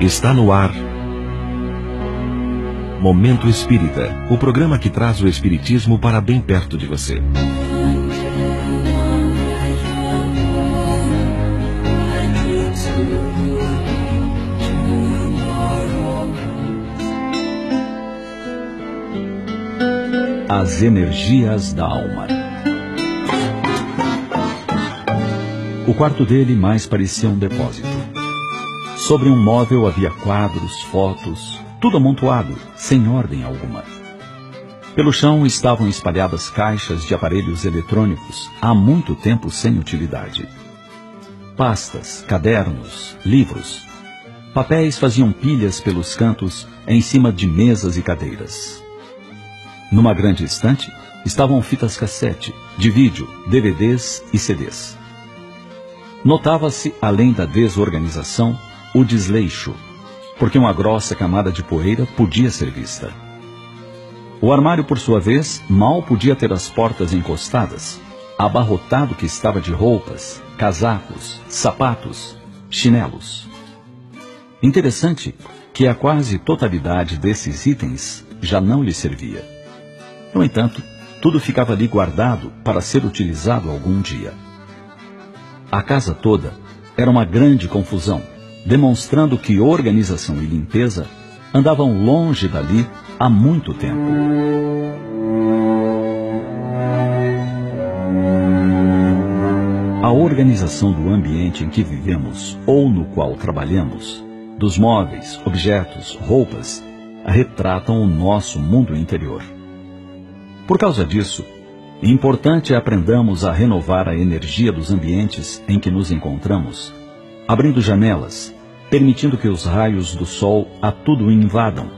Está no ar. Momento Espírita o programa que traz o Espiritismo para bem perto de você. As energias da alma. O quarto dele mais parecia um depósito. Sobre um móvel havia quadros, fotos, tudo amontoado, sem ordem alguma. Pelo chão estavam espalhadas caixas de aparelhos eletrônicos há muito tempo sem utilidade. Pastas, cadernos, livros. Papéis faziam pilhas pelos cantos em cima de mesas e cadeiras. Numa grande estante estavam fitas cassete, de vídeo, DVDs e CDs. Notava-se, além da desorganização, o desleixo, porque uma grossa camada de poeira podia ser vista. O armário, por sua vez, mal podia ter as portas encostadas, abarrotado que estava de roupas, casacos, sapatos, chinelos. Interessante que a quase totalidade desses itens já não lhe servia. No entanto, tudo ficava ali guardado para ser utilizado algum dia. A casa toda era uma grande confusão demonstrando que organização e limpeza andavam longe dali há muito tempo. A organização do ambiente em que vivemos ou no qual trabalhamos, dos móveis, objetos, roupas, retratam o nosso mundo interior. Por causa disso, importante é aprendamos a renovar a energia dos ambientes em que nos encontramos, abrindo janelas, permitindo que os raios do sol a tudo invadam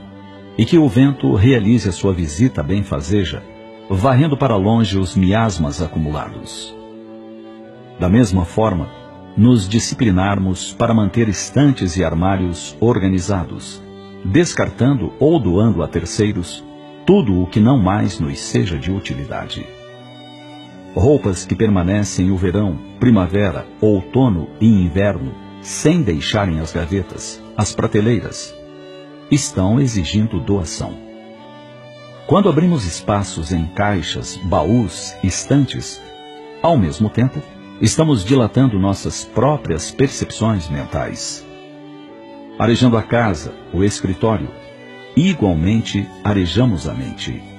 e que o vento realize a sua visita benfazeja, varrendo para longe os miasmas acumulados. Da mesma forma, nos disciplinarmos para manter estantes e armários organizados, descartando ou doando a terceiros tudo o que não mais nos seja de utilidade. Roupas que permanecem o verão, primavera, outono e inverno sem deixarem as gavetas, as prateleiras, estão exigindo doação. Quando abrimos espaços em caixas, baús, estantes, ao mesmo tempo, estamos dilatando nossas próprias percepções mentais. Arejando a casa, o escritório, igualmente arejamos a mente.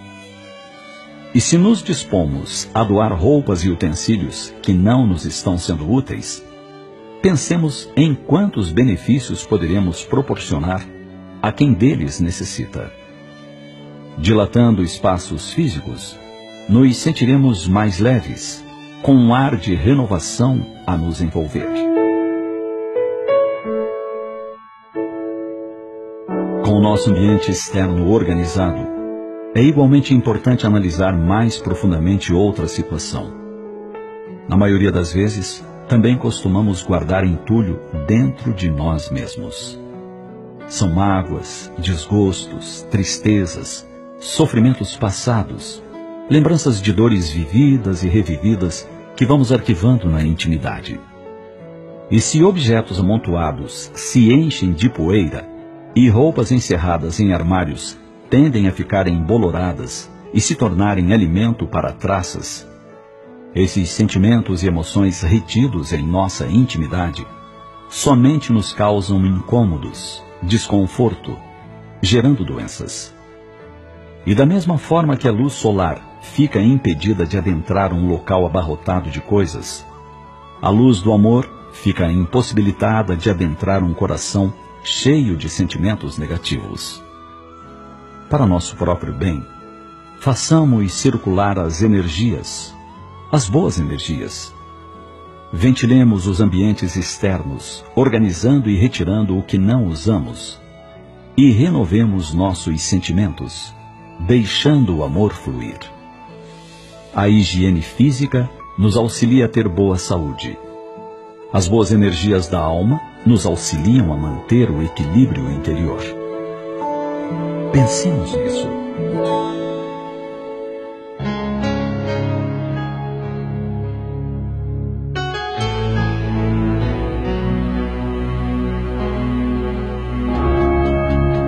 E se nos dispomos a doar roupas e utensílios que não nos estão sendo úteis, Pensemos em quantos benefícios poderemos proporcionar a quem deles necessita. Dilatando espaços físicos, nos sentiremos mais leves, com um ar de renovação a nos envolver. Com o nosso ambiente externo organizado, é igualmente importante analisar mais profundamente outra situação. Na maioria das vezes, também costumamos guardar entulho dentro de nós mesmos. São mágoas, desgostos, tristezas, sofrimentos passados, lembranças de dores vividas e revividas que vamos arquivando na intimidade. E se objetos amontoados se enchem de poeira e roupas encerradas em armários tendem a ficar emboloradas e se tornarem alimento para traças, esses sentimentos e emoções retidos em nossa intimidade somente nos causam incômodos, desconforto, gerando doenças. E da mesma forma que a luz solar fica impedida de adentrar um local abarrotado de coisas, a luz do amor fica impossibilitada de adentrar um coração cheio de sentimentos negativos. Para nosso próprio bem, façamos circular as energias as boas energias. Ventilemos os ambientes externos, organizando e retirando o que não usamos. E renovemos nossos sentimentos, deixando o amor fluir. A higiene física nos auxilia a ter boa saúde. As boas energias da alma nos auxiliam a manter o equilíbrio interior. Pensemos nisso.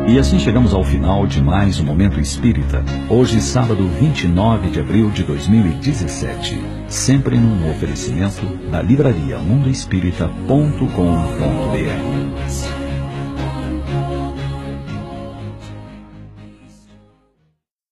E assim chegamos ao final de mais um Momento Espírita, hoje sábado 29 de abril de 2017, sempre num oferecimento da livraria mundoespírita.com.br.